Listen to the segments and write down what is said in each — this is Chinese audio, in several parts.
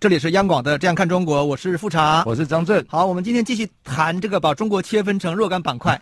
这里是央广的《这样看中国》，我是富察，我是张震。好，我们今天继续谈这个把中国切分成若干板块，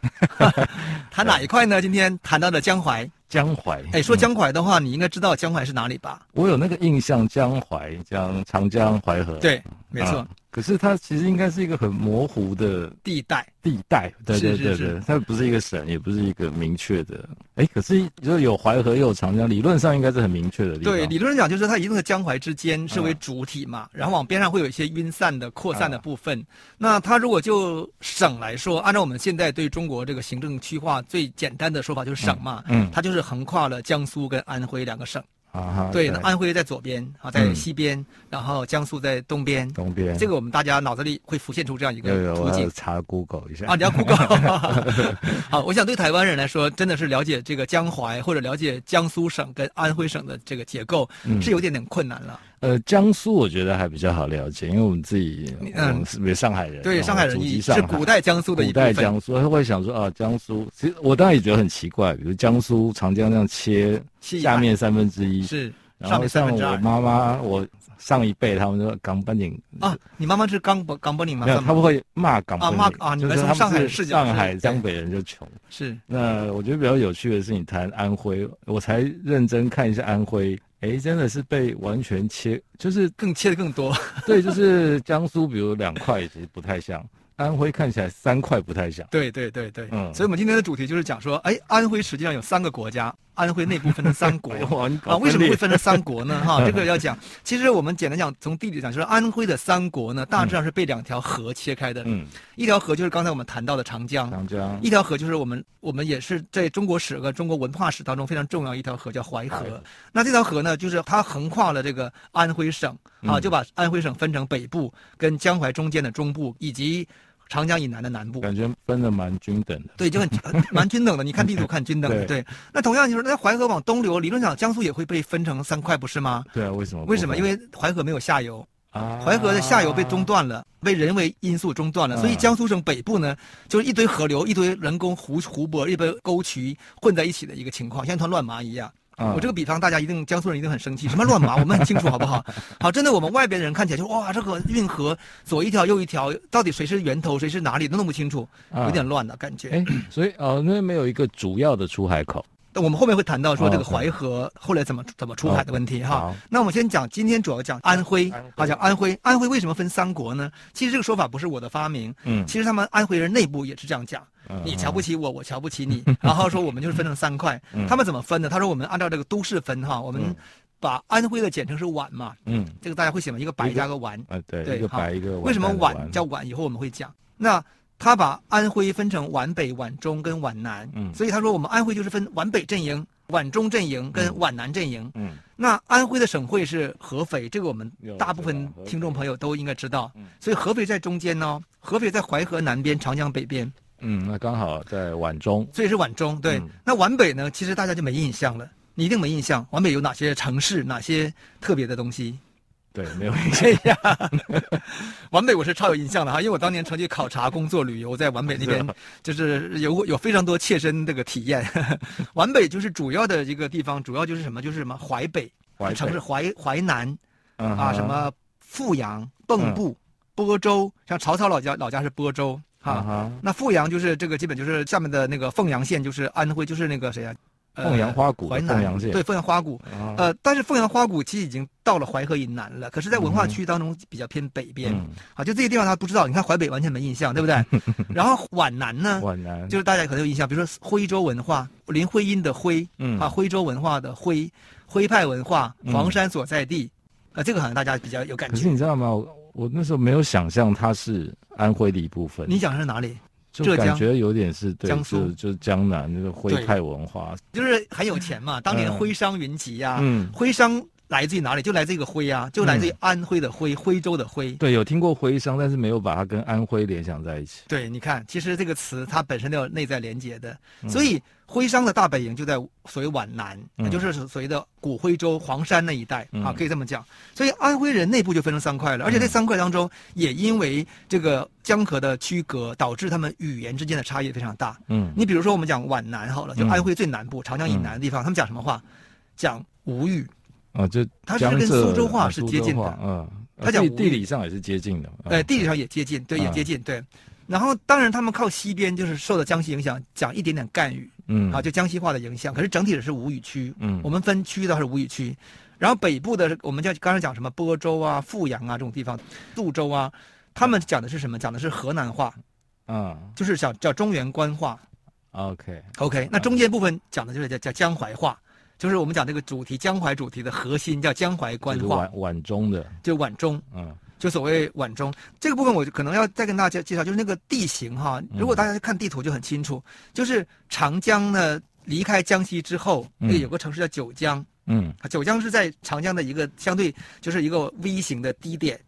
谈哪一块呢？今天谈到的江淮。江淮，哎，说江淮的话，嗯、你应该知道江淮是哪里吧？我有那个印象，江淮、江长江、淮河。对，没错。啊可是它其实应该是一个很模糊的地带，地带，对对对对，它不是一个省，也不是一个明确的。哎，可是就有淮河又有长江，理论上应该是很明确的地方。对，理论上讲就是它一定是江淮之间是为主体嘛，然后往边上会有一些晕散的、扩散的部分。那它如果就省来说，按照我们现在对中国这个行政区划最简单的说法就是省嘛，嗯，它就是横跨了江苏跟安徽两个省。啊，对，那安徽在左边啊，在西边，然后江苏在东边。东边，这个我们大家脑子里会浮现出这样一个图景。查 Google 一下啊，你要 Google。好，我想对台湾人来说，真的是了解这个江淮或者了解江苏省跟安徽省的这个结构，是有点点困难了。呃，江苏我觉得还比较好了解，因为我们自己嗯是上海人，对，上海人是古代江苏的一部分。古代江苏，他会想说啊，江苏，其实我当然也觉得很奇怪，比如江苏长江这样切下面三分之一是。然后像我妈妈，我上一辈他们说港本岭啊，你妈妈是港本港本岭吗？没有，他们会骂港本岭啊骂啊，你们从上海是上海江北人就穷。是。那我觉得比较有趣的是，你谈安徽，我才认真看一下安徽，哎，真的是被完全切，就是更切的更多。对，就是江苏，比如两块其实不太像，安徽看起来三块不太像。对对对对，嗯。所以我们今天的主题就是讲说，哎，安徽实际上有三个国家。安徽内部分成三国 啊？为什么会分成三国呢？哈，这个要讲。其实我们简单讲，从地理讲，就是安徽的三国呢，大致上是被两条河切开的。嗯，一条河就是刚才我们谈到的长江。长江。一条河就是我们我们也是在中国史和中国文化史当中非常重要一条河，叫淮河。那这条河呢，就是它横跨了这个安徽省啊，就把安徽省分成北部跟江淮中间的中部以及。长江以南的南部，感觉分的蛮均等的。对，就很 蛮均等的。你看地图看均等的。对，那同样就是那淮河往东流，理论上江苏也会被分成三块，不是吗？对啊，为什么？为什么？因为淮河没有下游啊，淮河的下游被中断了，被人为因素中断了，所以江苏省北部呢，就是一堆河流、一堆人工湖湖泊、一堆沟渠混在一起的一个情况，像一团乱麻一样。嗯、我这个比方，大家一定江苏人一定很生气，什么乱麻，我们很清楚，好不好？好，真的，我们外边的人看起来就哇，这个运河左一条右一条，到底谁是源头，谁是哪里都弄不清楚，有点乱的感觉。哎、嗯，所以哦，那没有一个主要的出海口。我们后面会谈到说这个淮河后来怎么怎么出海的问题哈。那我们先讲，今天主要讲安徽啊，讲安徽。安徽为什么分三国呢？其实这个说法不是我的发明，嗯，其实他们安徽人内部也是这样讲。你瞧不起我，我瞧不起你，然后说我们就是分成三块。他们怎么分的？他说我们按照这个都市分哈，我们把安徽的简称是皖嘛，嗯，这个大家会写吗？一个白加个皖，啊对，一个白一个皖。为什么皖叫皖？以后我们会讲。那他把安徽分成皖北、皖中跟皖南，嗯，所以他说我们安徽就是分皖北阵营、皖中阵营跟皖南阵营，嗯，那安徽的省会是合肥，这个我们大部分听众朋友都应该知道，所以合肥在中间呢，合肥在淮河南边，长江北边，嗯，那刚好在皖中，所以是皖中，对，那皖北呢，其实大家就没印象了，你一定没印象，皖北有哪些城市，哪些特别的东西？对，没有 印象。皖北我是超有印象的哈，因为我当年曾经考察、工作、旅游，在皖北那边，就是有有非常多切身这个体验。皖北就是主要的一个地方，主要就是什么？就是什么淮北，淮北城市淮淮南，嗯、啊，什么阜阳、蚌埠、播州，像曹操老家老家是播州哈。嗯、那阜阳就是这个，基本就是下面的那个凤阳县，就是安徽，就是那个谁啊？凤阳花鼓，淮南对凤阳花鼓，呃，但是凤阳花鼓其实已经到了淮河以南了，可是，在文化区当中比较偏北边，啊，就这些地方他不知道。你看淮北完全没印象，对不对？然后皖南呢？皖南就是大家可能有印象，比如说徽州文化，林徽因的徽，啊，徽州文化的徽，徽派文化，黄山所在地，啊，这个好像大家比较有感觉。可是你知道吗？我那时候没有想象它是安徽的一部分。你讲的是哪里？就感觉有点是对，江苏就是江南那个徽派文化，就是很有钱嘛。当年徽商云集呀，徽商来自于哪里？就来自一个徽啊，就来自于安徽的徽，徽州的徽。对，有听过徽商，但是没有把它跟安徽联想在一起。对，你看，其实这个词它本身都有内在连接的，所以徽商的大本营就在所谓皖南，也就是所谓的古徽州黄山那一带啊，可以这么讲。所以安徽人内部就分成三块了，而且这三块当中也因为这个江河的区隔，导致他们语言之间的差异非常大。嗯，你比如说我们讲皖南好了，就安徽最南部长江以南的地方，他们讲什么话？讲吴语。啊，就它是跟苏州话是接近的，嗯，它讲地理上也是接近的，哎，地理上也接近，对，也接近，对。然后当然他们靠西边就是受到江西影响，讲一点点赣语，嗯，啊，就江西话的影响。可是整体的是吴语区，嗯，我们分区的是吴语区。然后北部的我们叫刚才讲什么播州啊、阜阳啊这种地方，宿州啊，他们讲的是什么？讲的是河南话，嗯，就是讲叫中原官话。OK，OK，那中间部分讲的就是叫叫江淮话。就是我们讲这个主题江淮主题的核心叫江淮官话，皖皖中的，就皖中，嗯，就所谓皖中这个部分，我就可能要再跟大家介绍，就是那个地形哈。如果大家看地图就很清楚，就是长江呢离开江西之后，那个有个城市叫九江，嗯，九江是在长江的一个相对就是一个 V 型的低点。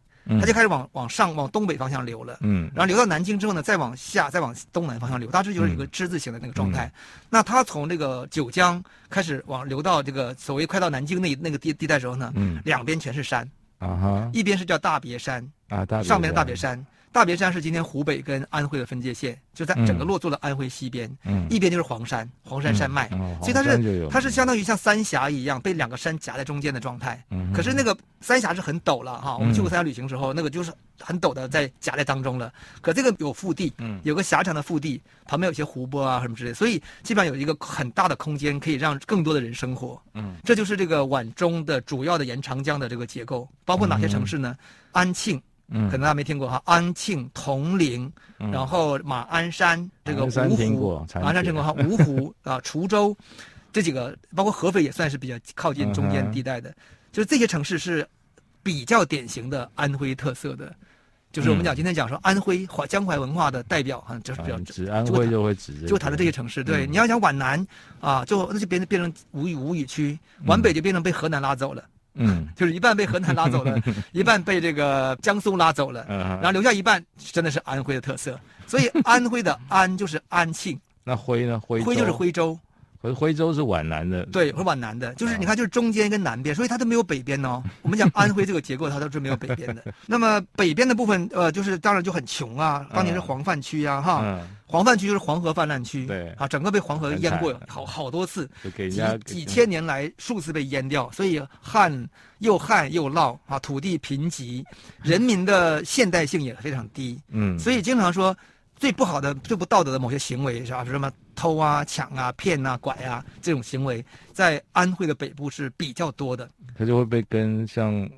它就开始往往上往东北方向流了，嗯，然后流到南京之后呢，再往下再往东南方向流，大致就是一个之字形的那个状态。嗯、那它从这个九江开始往流到这个所谓快到南京那那个地地带时候呢，嗯，两边全是山，啊哈，一边是叫大别山，啊，大上面的大别山。大别山是今天湖北跟安徽的分界线，就在整个落座的安徽西边，嗯，一边就是黄山，黄山山脉，所以它是它是相当于像三峡一样被两个山夹在中间的状态。嗯，可是那个三峡是很陡了哈，我们去过三峡旅行时候，那个就是很陡的在夹在当中了。可这个有腹地，嗯，有个狭长的腹地，旁边有些湖泊啊什么之类，所以基本上有一个很大的空间可以让更多的人生活。嗯，这就是这个皖中的主要的沿长江的这个结构，包括哪些城市呢？安庆。嗯，可能大家没听过哈，安庆、铜陵，然后马鞍山，这个芜湖，马鞍山听过哈，芜湖 啊，滁州，这几个包括合肥也算是比较靠近中间地带的，就是这些城市是比较典型的安徽特色的，就是我们讲今天讲说安徽淮江淮文化的代表哈，就是比较指安徽就会指就谈的这些城市，对，你要讲皖南啊，就那就变成变成吴语吴语区，皖北就变成被河南拉走了。嗯，就是一半被河南拉走了，一半被这个江苏拉走了，然后留下一半，真的是安徽的特色。所以安徽的 安就是安庆，那徽呢？徽徽就是徽州。徽徽州是皖南的，对，是皖南的，就是你看，就是中间跟南边，所以它都没有北边哦。我们讲安徽这个结构，它都是没有北边的。那么北边的部分，呃，就是当然就很穷啊，当年是黄泛区啊，哈，黄泛区就是黄河泛滥区，对，啊，整个被黄河淹过好好多次，几几千年来数次被淹掉，所以旱又旱又涝啊，土地贫瘠，人民的现代性也非常低，嗯，所以经常说。最不好的、最不道德的某些行为是吧？什么偷啊、抢啊、骗啊、拐啊这种行为，在安徽的北部是比较多的。他就会被跟像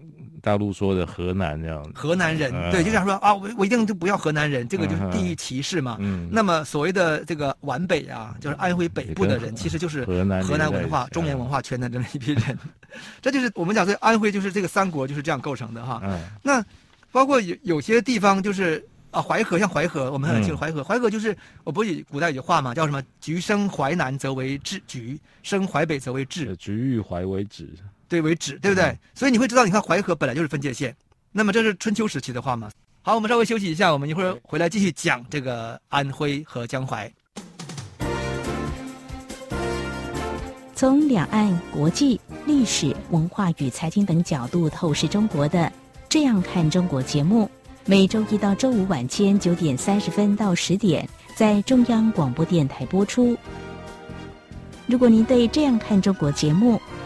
大陆说的河南这样。河南人、嗯、对，就想说啊，我我一定就不要河南人，这个就是地域歧视嘛。嗯。那么所谓的这个皖北啊，就是安徽北部的人，其实就是河南河南文化、中原文化圈的这么一批人。嗯、这就是我们讲说安徽就是这个三国就是这样构成的哈。嗯。那包括有有些地方就是。啊，淮河像淮河，我们很清楚淮河。嗯、淮河就是，我不是古代有句话嘛，叫什么？橘生淮南则为枳，橘生淮北则为枳。橘遇淮为枳，对，为止，对不对？嗯、所以你会知道，你看淮河本来就是分界线。那么这是春秋时期的话嘛？好，我们稍微休息一下，我们一会儿回来继续讲这个安徽和江淮。从两岸、国际、历史、文化与财经等角度透视中国的《这样看中国》节目。每周一到周五晚间九点三十分到十点，在中央广播电台播出。如果您对这样看中国节目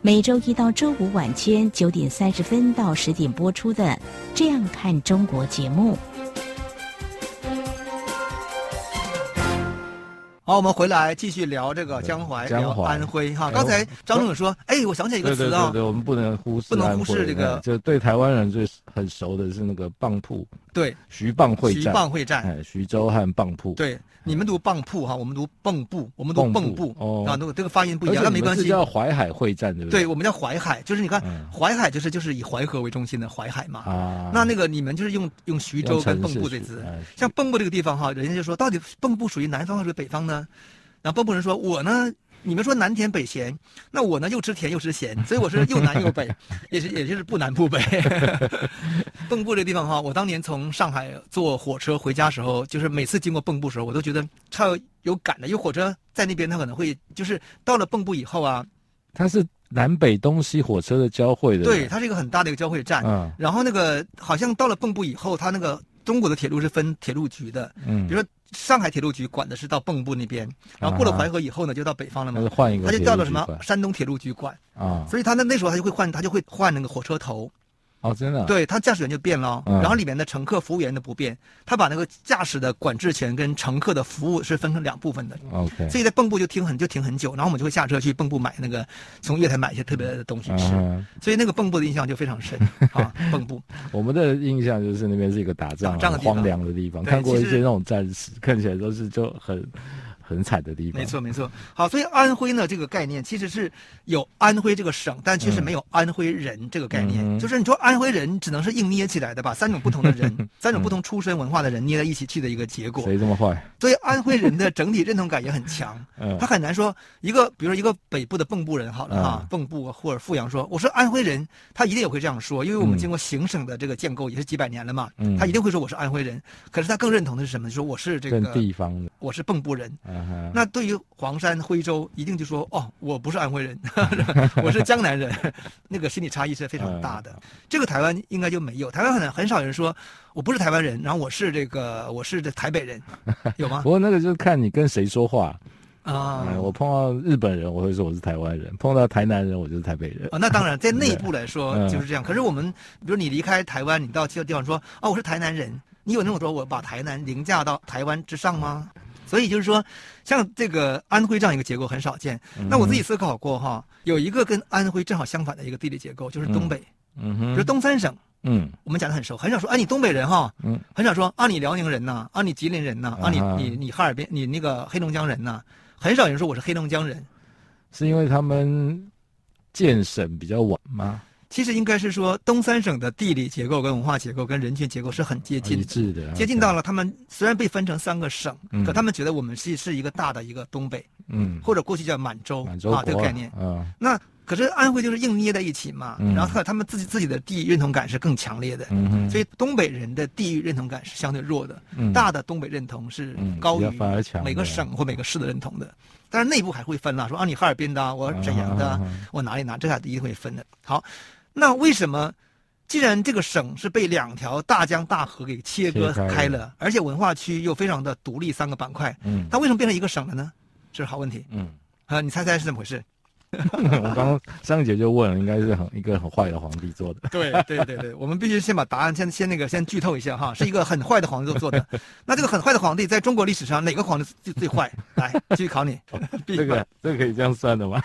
每周一到周五晚间九点三十分到十点播出的《这样看中国》节目。好，我们回来继续聊这个江淮，江淮。聊安徽哈。刚才张总说，哎，我想起来一个词啊，对对对对，我们不能忽视，不能忽视这个，就对台湾人最很熟的是那个蚌埠，对，徐蚌会战，徐蚌会战，哎，徐州和蚌埠，对，你们读蚌埠哈，我们读蚌埠，我们读蚌埠，哦，啊，那个这个发音不一样，那没关系。叫淮海会战，对不对？对，我们叫淮海，就是你看，淮海就是就是以淮河为中心的淮海嘛。啊，那那个你们就是用用徐州跟蚌埠这字，像蚌埠这个地方哈，人家就说到底蚌埠属于南方还是北方呢？然后蚌埠人说：“我呢，你们说南甜北咸，那我呢又吃甜又吃咸，所以我是又南又北，也是也就是不南不北。”蚌埠这个地方哈，我当年从上海坐火车回家时候，就是每次经过蚌埠时候，我都觉得超有感的，因为火车在那边，它可能会就是到了蚌埠以后啊，它是南北东西火车的交汇的，对，它是一个很大的一个交汇站。嗯，然后那个好像到了蚌埠以后，它那个中国的铁路是分铁路局的，嗯，比如说。上海铁路局管的是到蚌埠那边，然后过了淮河以后呢，就到北方了嘛。换一个，他就调到什么？山东铁路局管。啊，所以他那那时候他就会换，他就会换那个火车头。哦，真的，对，他驾驶员就变了，然后里面的乘客、服务员都不变，他把那个驾驶的管制权跟乘客的服务是分成两部分的。OK，所以在蚌埠就停很就停很久，然后我们就会下车去蚌埠买那个从月台买一些特别的东西吃，所以那个蚌埠的印象就非常深 啊。蚌埠，我们的印象就是那边是一个打仗、荒凉的地方，看过一些那种战士，看起来都是就很。很惨的地方，没错没错。好，所以安徽呢这个概念其实是有安徽这个省，但其实没有安徽人这个概念。嗯、就是你说安徽人只能是硬捏起来的，把三种不同的人、嗯、三种不同出身文化的人捏在一起去的一个结果。谁这么坏？所以安徽人的整体认同感也很强。嗯，他很难说一个，比如说一个北部的蚌埠人好了哈，蚌埠或者阜阳说我是安徽人，他一定也会这样说，因为我们经过行省的这个建构也是几百年了嘛，嗯，他一定会说我是安徽人。可是他更认同的是什么？就是说我是这个地方的，我是蚌埠人。嗯，那对于黄山、徽州一定就说哦，我不是安徽人，我是江南人，那个心理差异是非常大的。这个台湾应该就没有，台湾很很少人说我不是台湾人，然后我是这个我是这台北人，有吗？不过那个就是看你跟谁说话啊、嗯。我碰到日本人，我会说我是台湾人；碰到台南人，我就是台北人。啊、哦，那当然，在内部来说就是这样。可是我们，比如你离开台湾，你到其他地方说哦，我是台南人，你有那么说我把台南凌驾到台湾之上吗？所以就是说，像这个安徽这样一个结构很少见。那我自己思考过哈，有一个跟安徽正好相反的一个地理结构，就是东北。嗯哼，就是东三省。嗯，我们讲的很熟，很少说啊，你东北人哈。嗯，很少说啊，你辽宁人呐，啊，你吉林人呐，啊，你你你哈尔滨，你那个黑龙江人呐，很少人说我是黑龙江人。是因为他们建省比较晚吗？其实应该是说，东三省的地理结构跟文化结构跟人群结构是很接近的，接近到了他们虽然被分成三个省，可他们觉得我们是是一个大的一个东北，嗯，或者过去叫满洲，啊这个概念，嗯，那可是安徽就是硬捏在一起嘛，然后他他们自己自己的地域认同感是更强烈的，嗯，所以东北人的地域认同感是相对弱的，大的东北认同是高于每个省或每个市的认同的，但是内部还会分了，说啊你哈尔滨的，我沈阳的，我哪里哪，这下一定会分的，好。那为什么，既然这个省是被两条大江大河给切割开了，而且文化区又非常的独立，三个板块，嗯，它为什么变成一个省了呢？这是好问题，嗯，啊，你猜猜是怎么回事？我刚刚上一节就问了，应该是很一个很坏的皇帝做的。对对对对，我们必须先把答案先先那个先剧透一下哈，是一个很坏的皇帝做的。那这个很坏的皇帝在中国历史上哪个皇帝最最坏？来，继续考你。这个这个可以这样算的吗？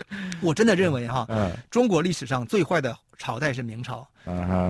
我真的认为哈，中国历史上最坏的朝代是明朝。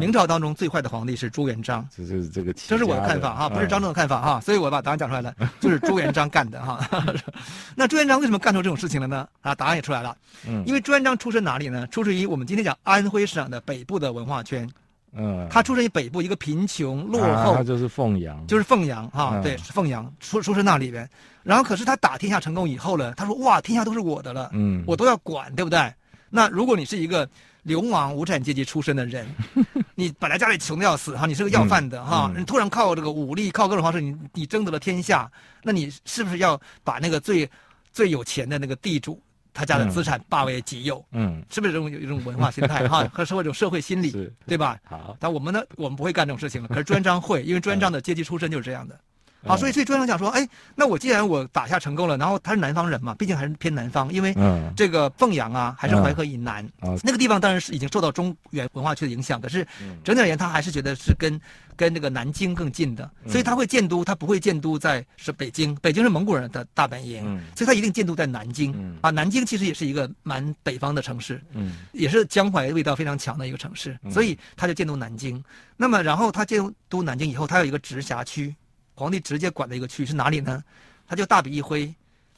明朝当中最坏的皇帝是朱元璋。这是这个，这是我的看法哈，不是张总的看法哈，所以我把答案讲出来了，就是朱元璋干的哈。那朱元璋为什么干出这种事情了呢？啊，答案也出来了，嗯，因为朱元璋出身哪里呢？出身于我们今天讲安徽省的北部的文化圈。嗯，他出生于北部一个贫穷落后，他就是凤阳，就是凤阳哈，对，是凤阳出出生那里边。然后可是他打天下成功以后呢，他说哇，天下都是我的了，嗯，我都要管，对不对？那如果你是一个流氓无产阶级出身的人，你本来家里穷的要死哈，你是个要饭的哈，你突然靠这个武力，靠各种方式，你你争得了天下，那你是不是要把那个最最有钱的那个地主？他家的资产霸为己有，嗯，是不是这种有一种文化心态哈，和社会一种社会心理，对吧？好，但我们呢，我们不会干这种事情了。可是朱元璋会，因为朱元璋的阶级出身就是这样的。啊，所以所以朱元璋想说，哎，那我既然我打下成功了，然后他是南方人嘛，毕竟还是偏南方，因为这个凤阳啊还是淮河以南，那个地方当然是已经受到中原文化区的影响，可是整体而言他还是觉得是跟跟那个南京更近的，所以他会建都，他不会建都在是北京，北京是蒙古人的大本营，所以他一定建都在南京啊。南京其实也是一个蛮北方的城市，嗯，也是江淮味道非常强的一个城市，所以他就建都南京。那么然后他建都南京以后，他有一个直辖区。皇帝直接管的一个区是哪里呢？他就大笔一挥，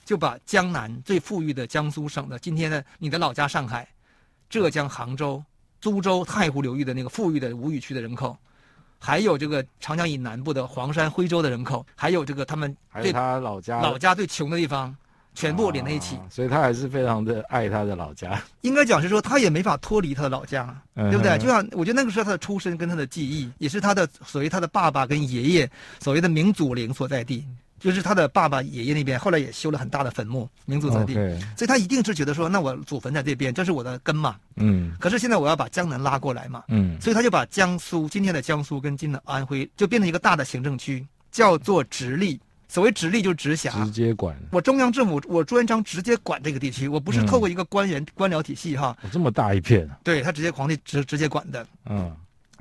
就把江南最富裕的江苏省的今天的你的老家上海、浙江杭州、苏州、太湖流域的那个富裕的吴语区的人口，还有这个长江以南部的黄山、徽州的人口，还有这个他们还有他老家老家最穷的地方，全部连在一起。啊，所以他还是非常的爱他的老家。应该讲是说，他也没法脱离他的老家，对不对？就像我觉得那个是他的出身跟他的记忆，也是他的所谓他的爸爸跟爷爷所谓的明祖陵所在地，就是他的爸爸爷爷那边后来也修了很大的坟墓，明祖在地，所以他一定是觉得说，那我祖坟在这边，这是我的根嘛。嗯。可是现在我要把江南拉过来嘛。嗯。所以他就把江苏今天的江苏跟今天的安徽就变成一个大的行政区，叫做直隶。所谓直隶就是直辖，直接管。我中央政府，我朱元璋直接管这个地区，我不是透过一个官员、嗯、官僚体系哈。这么大一片。对，他直接皇帝直直接管的。嗯，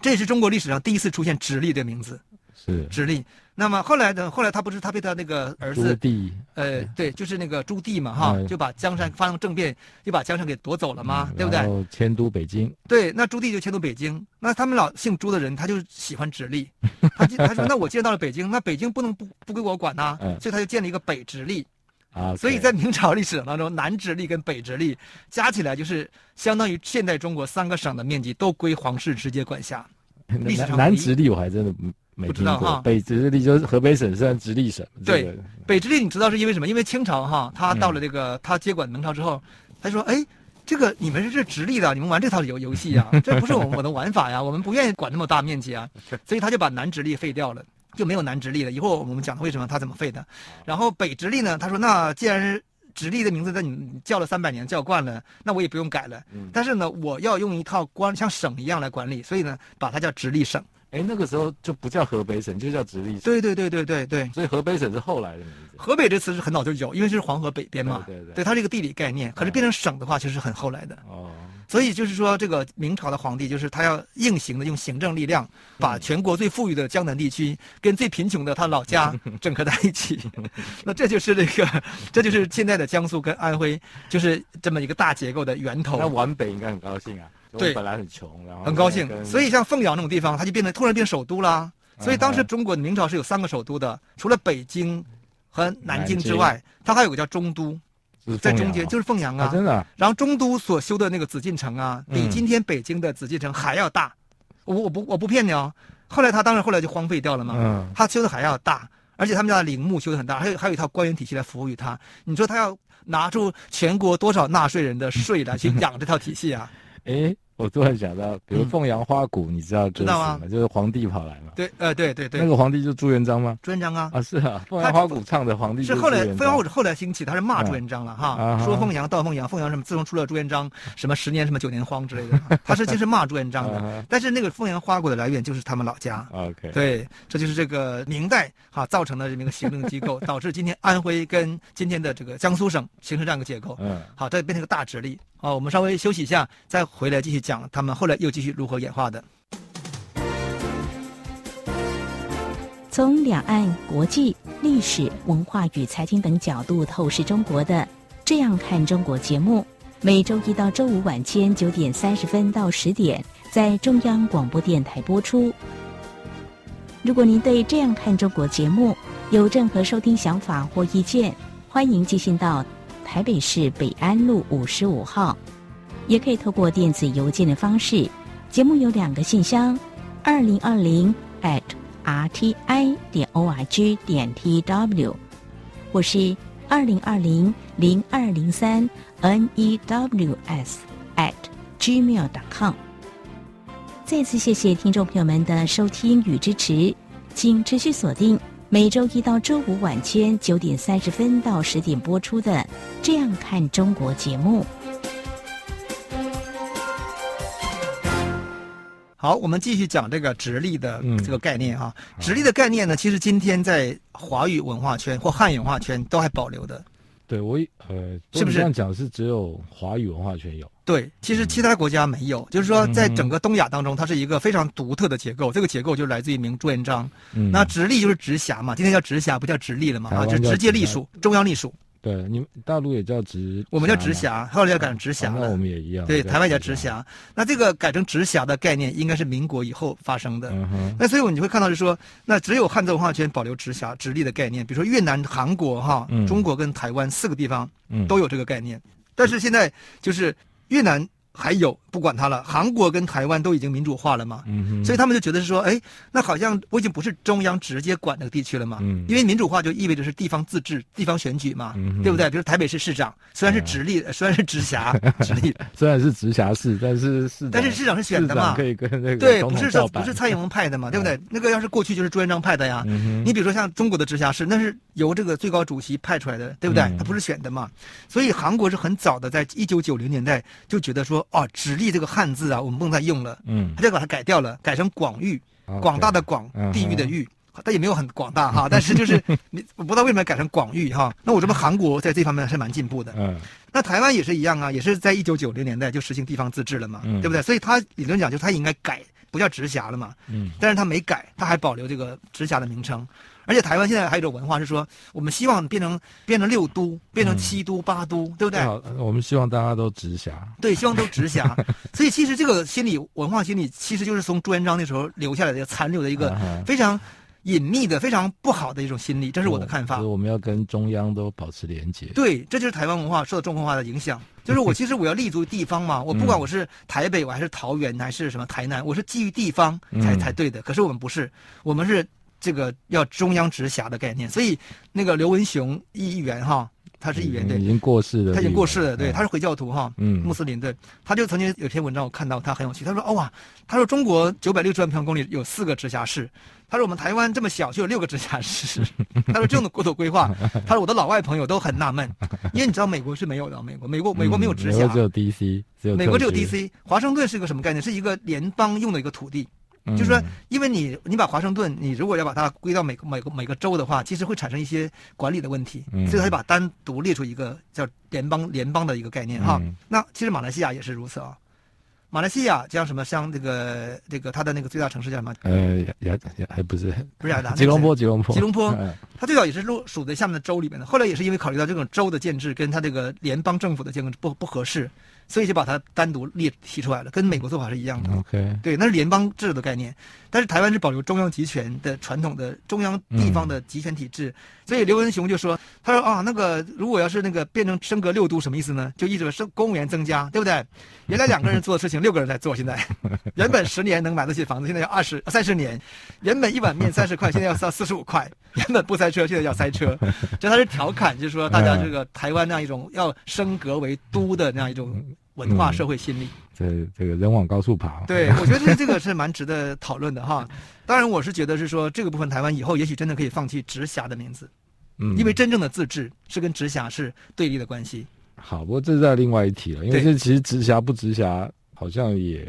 这也是中国历史上第一次出现直隶的名字。是直隶。那么后来呢？后来他不是他被他那个儿子朱棣，呃，对，就是那个朱棣嘛，哈，就把江山发生政变，就把江山给夺走了嘛，对不对？迁都北京。对，那朱棣就迁都北京。那他们老姓朱的人，他就喜欢直隶，他就他说，那我既然到了北京，那北京不能不不归我管呐，所以他就建了一个北直隶。啊，所以在明朝历史当中，南直隶跟北直隶加起来就是相当于现代中国三个省的面积都归皇室直接管辖。历史上南直隶我还真的。没不知道哈，北直隶就是河北省算直隶省。对，这个、北直隶你知道是因为什么？因为清朝哈，他到了这个、嗯、他接管明朝之后，他说：“哎，这个你们是这直隶的，你们玩这套游游戏啊，这不是我们我的玩法呀，我们不愿意管那么大面积啊，所以他就把南直隶废掉了，就没有南直隶了。以后我们讲为什么他怎么废的。然后北直隶呢，他说那既然是直隶的名字在你叫了三百年叫惯了，那我也不用改了。但是呢，我要用一套官像省一样来管理，所以呢，把它叫直隶省。”哎，那个时候就不叫河北省，就叫直隶省。对对对对对对。所以河北省是后来的名字。河北这词是很早就有，因为这是黄河北边嘛。对对对。对，它是一个地理概念。可是变成省的话，其实是很后来的。哦。所以就是说，这个明朝的皇帝，就是他要硬行的用行政力量，把全国最富裕的江南地区跟最贫穷的他老家 整合在一起。那这就是这个，这就是现在的江苏跟安徽，就是这么一个大结构的源头。那皖北应该很高兴啊。对，本来很穷，然后很高兴，所以像凤阳那种地方，它就变成突然变首都了。所以当时中国的明朝是有三个首都的，除了北京和南京之外，它还有个叫中都，在中间就是凤阳啊。真的。然后中都所修的那个紫禁城啊，比今天北京的紫禁城还要大。我我不我不骗你哦。后来他当然后来就荒废掉了嘛。嗯。他修的还要大，而且他们家的陵墓修的很大，还有还有一套官员体系来服务于他。你说他要拿出全国多少纳税人的税来去养这套体系啊？哎。我突然想到，比如凤阳花鼓，你知道知道吗？就是皇帝跑来嘛。对，呃，对对对。那个皇帝就是朱元璋吗？朱元璋啊。啊，是啊。凤阳花鼓唱的皇帝是后来凤阳花鼓后来兴起，他是骂朱元璋了哈。说凤阳到凤阳，凤阳什么？自从出了朱元璋，什么十年什么九年荒之类的，他是就是骂朱元璋的。但是那个凤阳花鼓的来源就是他们老家。OK。对，这就是这个明代哈造成的这么一个行政机构，导致今天安徽跟今天的这个江苏省形成这样一个结构。嗯。好，这变成一个大直隶。好，我们稍微休息一下，再回来继续讲他们后来又继续如何演化的。从两岸、国际、历史文化与财经等角度透视中国的《这样看中国》节目，每周一到周五晚间九点三十分到十点在中央广播电台播出。如果您对《这样看中国》节目有任何收听想法或意见，欢迎寄信到。台北市北安路五十五号，也可以透过电子邮件的方式。节目有两个信箱：二零二零 at rti 点 org 点 tw，我是二零二零零二零三 news at gmail.com。再次谢谢听众朋友们的收听与支持，请持续锁定。每周一到周五晚间九点三十分到十点播出的《这样看中国》节目。好，我们继续讲这个直隶的这个概念啊。嗯、直隶的概念呢，其实今天在华语文化圈或汉语文化圈都还保留的。对，我呃，是不是这样讲是只有华语文化圈有？对，其实其他国家没有。嗯、就是说，在整个东亚当中，它是一个非常独特的结构。嗯、这个结构就来自于明朱元璋。嗯。那直隶就是直辖嘛，今天叫直辖，不叫直隶了嘛？啊，就直接隶属，中央隶属。对，你们大陆也叫直，我们叫直辖，后来要改成直辖了。那我们也一样。对，台湾叫直辖。那这个改成直辖的概念，应该是民国以后发生的。嗯。那所以你会看到，是说，那只有汉字文化圈保留直辖、直隶的概念。比如说越南、韩国、哈、中国跟台湾四个地方，都有这个概念。但是现在就是越南。还有不管他了，韩国跟台湾都已经民主化了嘛，所以他们就觉得是说，哎，那好像我已经不是中央直接管那个地区了嘛，嗯，因为民主化就意味着是地方自治、地方选举嘛，嗯，对不对？比如台北市市长虽然是直隶，嗯、虽然是直辖，直隶虽然是直辖市，但是市但是市长是选的嘛，可以跟那个对，不是说不是蔡英文派的嘛，对不对？那个要是过去就是朱元璋派的呀，嗯、你比如说像中国的直辖市，那是由这个最高主席派出来的，对不对？他、嗯、不是选的嘛，所以韩国是很早的，在一九九零年代就觉得说，哦，直隶这个。汉字啊，我们不能再用了，嗯，他就把它改掉了，改成广域广大的广，地域的域，它也没有很广大哈，但是就是你我不知道为什么改成广域哈。那我这边韩国在这方面是蛮进步的，嗯，那台湾也是一样啊，也是在一九九零年代就实行地方自治了嘛，嗯、对不对？所以它理论讲就是他应该改，不叫直辖了嘛，嗯，但是他没改，他还保留这个直辖的名称。而且台湾现在还有一种文化是说，我们希望变成变成六都，变成七都、八都，对不对？好，我们希望大家都直辖。对，希望都直辖。所以其实这个心理文化心理，其实就是从朱元璋那时候留下来的残留的一个非常隐秘的、非常不好的一种心理。这是我的看法。我们要跟中央都保持连结。对，这就是台湾文化受到中国文化的影响。就是我其实我要立足于地方嘛，我不管我是台北，我还是桃园，还是什么台南，我是基于地方才才对的。可是我们不是，我们是。这个要中央直辖的概念，所以那个刘文雄议员哈，他是议员对，已经过世了，他已经过世了，对，他是回教徒哈，嗯，穆斯林对，他就曾经有篇文章我看到他很有趣，他说哦哇，他说中国九百六十万平方公里有四个直辖市，他说我们台湾这么小就有六个直辖市，他说这种的国土规划，他说我的老外朋友都很纳闷，因为你知道美国是没有的，美国美国美国没有直辖，只有 DC，只有美国只有 DC，华盛顿是个什么概念？是一个联邦用的一个土地。就是说，因为你你把华盛顿，你如果要把它归到每个每个每个州的话，其实会产生一些管理的问题，所以他就把单独列出一个叫联邦联邦的一个概念哈。那其实马来西亚也是如此啊。马来西亚像什么像这个这个它的那个最大城市叫什么？呃，雅雅还不是不是雅达，吉隆坡吉隆坡吉隆坡，它最早也是属属在下面的州里面的，后来也是因为考虑到这种州的建制跟它这个联邦政府的建制不不合适。所以就把它单独列提出来了，跟美国做法是一样的。OK，对，那是联邦制的概念，但是台湾是保留中央集权的传统的中央地方的集权体制。嗯、所以刘文雄就说：“他说啊，那个如果要是那个变成升格六都，什么意思呢？就意味着升公务员增加，对不对？原来两个人做的事情，六个人在做。现在 原本十年能买得起房子，现在要二十三十年；原本一碗面三十块，现在要到四十五块；原本不塞车，现在要塞车。就他是调侃，就是说大家这个台湾那样一种要升格为都的那样一种。”文化社会心理，嗯、这这个人往高处爬。对，我觉得这个是蛮值得讨论的哈。当然，我是觉得是说这个部分台湾以后也许真的可以放弃直辖的名字，嗯，因为真正的自治是跟直辖是对立的关系。好，不过这是在另外一题了，因为这其实直辖不直辖好像也，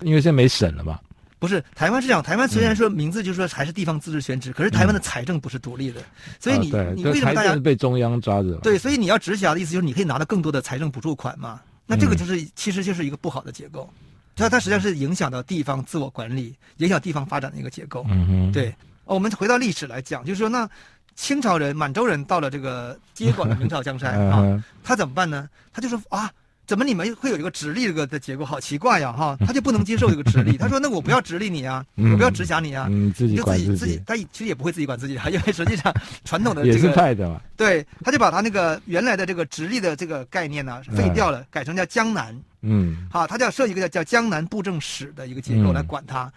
因为现在没省了嘛。不是，台湾是这样，台湾虽然说名字就是说还是地方自治选址，可是台湾的财政不是独立的，所以你你为什么大家被中央抓着？对，所以你要直辖的意思就是你可以拿到更多的财政补助款嘛。那这个就是，嗯、其实就是一个不好的结构，它它实际上是影响到地方自我管理、影响地方发展的一个结构。对。我们回到历史来讲，就是说，那清朝人、满洲人到了这个接管了明朝江山啊，他怎么办呢？他就说啊。怎么你们会有一个直隶这个的结构？好奇怪呀，哈！他就不能接受这个直隶，他说：“那我不要直隶你啊，我不要直辖你啊，你自己管自己。”他其实也不会自己管自己啊，因为实际上传统的这个也是派的嘛。对，他就把他那个原来的这个直隶的这个概念呢废掉了，改成叫江南。嗯，好，他就要设一个叫叫江南布政使的一个结构来管他。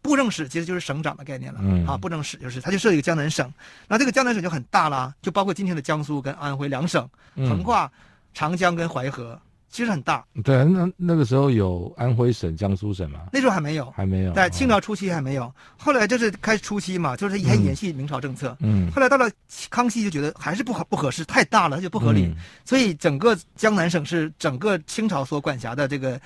布政使其实就是省长的概念了。嗯，啊，布政使就是他就设一个江南省，那这个江南省就很大了，就包括今天的江苏跟安徽两省，横跨长江跟淮河。其实很大，对，那那个时候有安徽省、江苏省吗？那时候还没有，还没有。在清朝初期还没有，后来就是开始初期嘛，就是还延续明朝政策。嗯。后来到了康熙就觉得还是不合不合适，太大了，就不合理。所以整个江南省是整个清朝所管辖的这个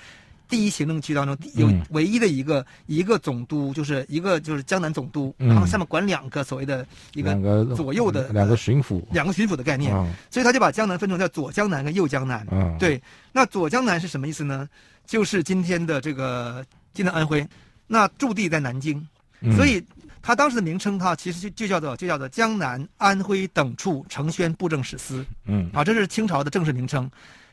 第一行政区当中有唯一的一个、嗯、一个总督，就是一个就是江南总督，嗯、然后下面管两个所谓的一个左右的两个巡抚，两个巡抚的概念，嗯、所以他就把江南分成叫左江南跟右江南。嗯，对，那左江南是什么意思呢？就是今天的这个今天的安徽，那驻地在南京，嗯、所以他当时的名称哈，其实就就叫做就叫做江南安徽等处承宣布政使司。嗯，啊，这是清朝的正式名称。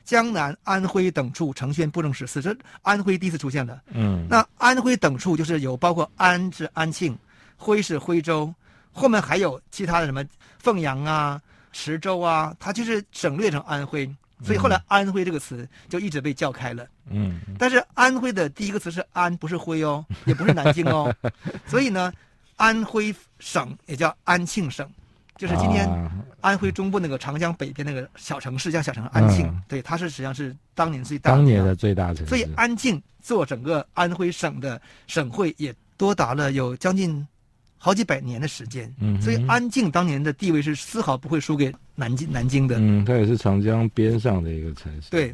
江南、安徽等处承宣布政使司，这安徽第一次出现的。嗯，那安徽等处就是有包括安是安庆，徽是徽州，后面还有其他的什么凤阳啊、池州啊，它就是省略成安徽，所以后来安徽这个词就一直被叫开了。嗯，但是安徽的第一个词是安，不是徽哦，也不是南京哦，所以呢，安徽省也叫安庆省。就是今天安徽中部那个长江北边那个小城市，叫小城安庆，嗯、对，它是实际上是当年最大的当年的最大城市。所以安庆做整个安徽省的省会也多达了有将近好几百年的时间。嗯，所以安庆当年的地位是丝毫不会输给南京南京的。嗯，它也是长江边上的一个城市。对。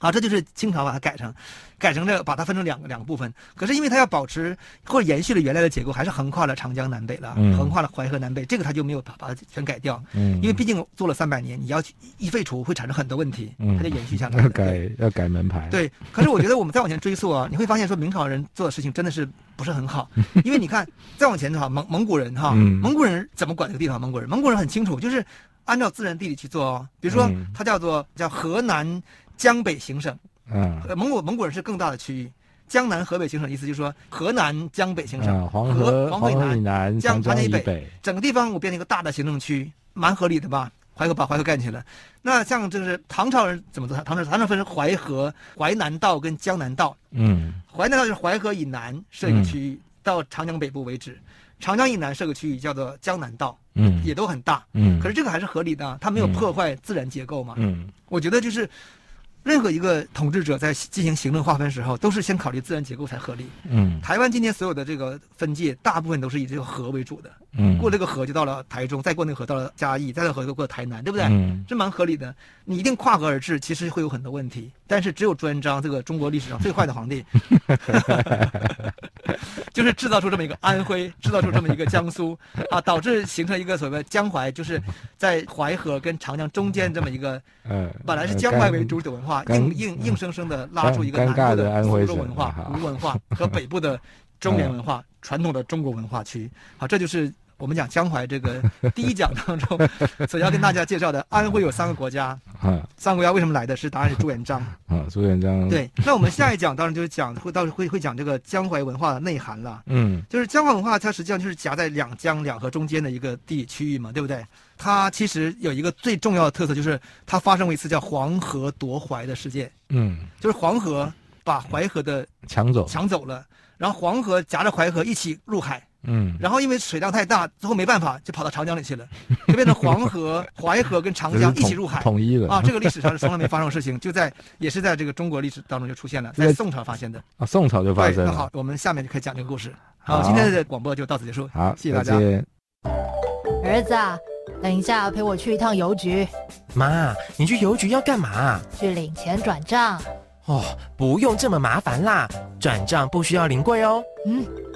啊，这就是清朝把它改成，改成这，把它分成两个两个部分。可是因为它要保持或者延续了原来的结构，还是横跨了长江南北了，嗯、横跨了淮河南北，这个它就没有把把它全改掉。嗯，因为毕竟做了三百年，你要一废除会产生很多问题，嗯，它就延续下来。要改要改门牌。对，可是我觉得我们再往前追溯啊，你会发现说明朝人做的事情真的是不是很好，因为你看再往前的话，蒙蒙古人哈，嗯、蒙古人怎么管这个地方？蒙古人蒙古人很清楚，就是按照自然地理去做哦。比如说，它叫做叫河南江北行省。嗯，蒙古蒙古人是更大的区域，江南河北行省的意思就是说河南江北行省，嗯、黄河黄河以南，江江以北，北，整个地方我变成一个大的行政区，蛮合理的吧？淮河把淮河干起来，那像这是唐朝人怎么做？唐朝唐朝分成淮河、淮南道跟江南道。嗯，淮南道就是淮河以南设一个区域，嗯、到长江北部为止；长江以南设个区域叫做江南道。嗯，也都很大。嗯，可是这个还是合理的，它没有破坏自然结构嘛。嗯，我觉得就是。任何一个统治者在进行行政划分时候，都是先考虑自然结构才合理。嗯，台湾今天所有的这个分界，大部分都是以这个河为主的。嗯，过这个河就到了台中，再过那个河到了嘉义，再过河就过台南，对不对？嗯，这蛮合理的。你一定跨河而治，其实会有很多问题。但是只有朱元璋这个中国历史上最坏的皇帝，就是制造出这么一个安徽，制造出这么一个江苏啊，导致形成一个所谓江淮，就是在淮河跟长江中间这么一个，嗯，本来是江淮为主的文化，硬硬硬生生的拉出一个南部的苏州文化、吴文化和北部的中原文化、传统的中国文化区。好，这就是。我们讲江淮这个第一讲当中，所要跟大家介绍的安徽有三个国家，啊，三个国家为什么来的是答案是朱元璋。啊，朱元璋。对。那我们下一讲当然就是讲会到时会会讲这个江淮文化的内涵了，嗯，就是江淮文化它实际上就是夹在两江两河中间的一个地理区域嘛，对不对？它其实有一个最重要的特色就是它发生过一次叫黄河夺淮的事件，嗯，就是黄河把淮河的抢走。抢走了，然后黄河夹着淮河一起入海。嗯，然后因为水量太大，最后没办法，就跑到长江里去了，就变成黄河、淮河跟长江一起入海，统一了啊！这个历史上是从来没发生的事情，就在也是在这个中国历史当中就出现了，在宋朝发现的啊，宋朝就发生了。那好，我们下面就可以讲这个故事。好，今天的广播就到此结束。好，谢谢大家。儿子啊，等一下陪我去一趟邮局。妈，你去邮局要干嘛？去领钱转账。哦，不用这么麻烦啦，转账不需要临柜哦。嗯，